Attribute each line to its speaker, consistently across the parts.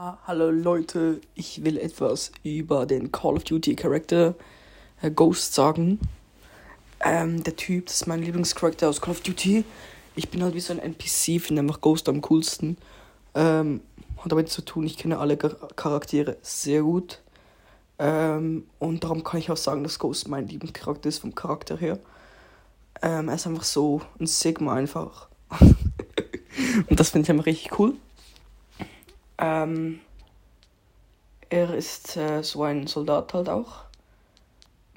Speaker 1: Ah, hallo Leute, ich will etwas über den Call of Duty Charakter äh, Ghost sagen. Ähm, der Typ, das ist mein Lieblingscharakter aus Call of Duty. Ich bin halt wie so ein NPC, finde einfach Ghost am coolsten. Ähm, hat damit zu tun, ich kenne alle Charaktere sehr gut. Ähm, und darum kann ich auch sagen, dass Ghost mein Lieblingscharakter ist vom Charakter her. Ähm, er ist einfach so ein Sigma einfach. und das finde ich einfach richtig cool. Ähm, er ist äh, so ein Soldat halt auch.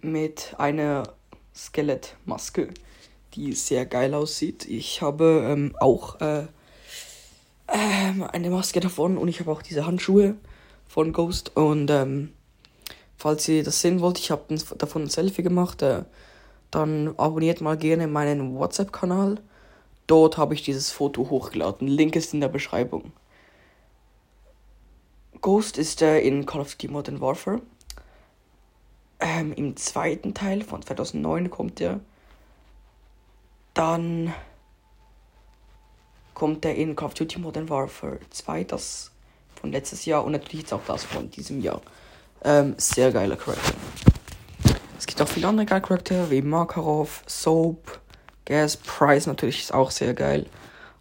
Speaker 1: Mit einer Skelettmaske, die sehr geil aussieht. Ich habe ähm, auch äh, äh, eine Maske davon und ich habe auch diese Handschuhe von Ghost. Und ähm, falls ihr das sehen wollt, ich habe davon ein Selfie gemacht. Äh, dann abonniert mal gerne meinen WhatsApp-Kanal. Dort habe ich dieses Foto hochgeladen. Link ist in der Beschreibung. Ghost ist äh, in Call of Duty Modern Warfare. Ähm, Im zweiten Teil von 2009 kommt er. Dann kommt er in Call of Duty Modern Warfare 2, das von letztes Jahr und natürlich jetzt auch das von diesem Jahr. Ähm, sehr geiler Charakter. Es gibt auch viele andere geile Charaktere wie Makarov, Soap, Gas Price natürlich ist auch sehr geil.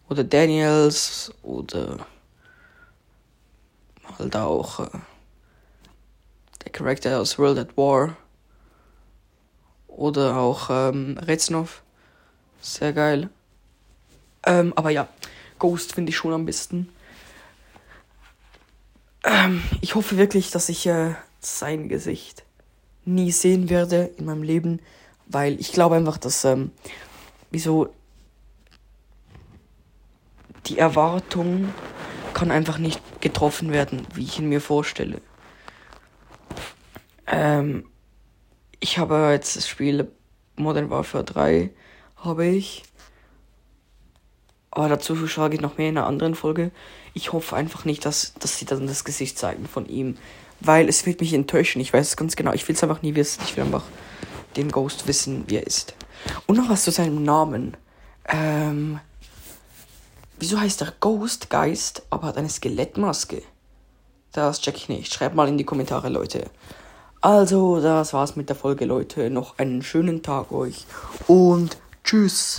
Speaker 1: Oder Daniels oder halt auch äh, der Charakter aus World at War oder auch ähm, Reznov. Sehr geil. Ähm, aber ja, Ghost finde ich schon am besten. Ähm, ich hoffe wirklich, dass ich äh, sein Gesicht nie sehen werde in meinem Leben, weil ich glaube einfach, dass ähm, wieso die Erwartung kann einfach nicht getroffen werden, wie ich ihn mir vorstelle. Ähm, ich habe jetzt das Spiel Modern Warfare 3 habe ich. Aber dazu sage ich noch mehr in einer anderen Folge. Ich hoffe einfach nicht, dass, dass sie dann das Gesicht zeigen von ihm. Weil es wird mich enttäuschen. Ich weiß es ganz genau. Ich will es einfach nie wissen. Ich will einfach den Ghost wissen, wie er ist. Und noch was zu seinem Namen. Ähm, Wieso heißt er Ghost Geist, aber hat eine Skelettmaske? Das check ich nicht. Schreibt mal in die Kommentare, Leute. Also, das war's mit der Folge, Leute. Noch einen schönen Tag euch und tschüss.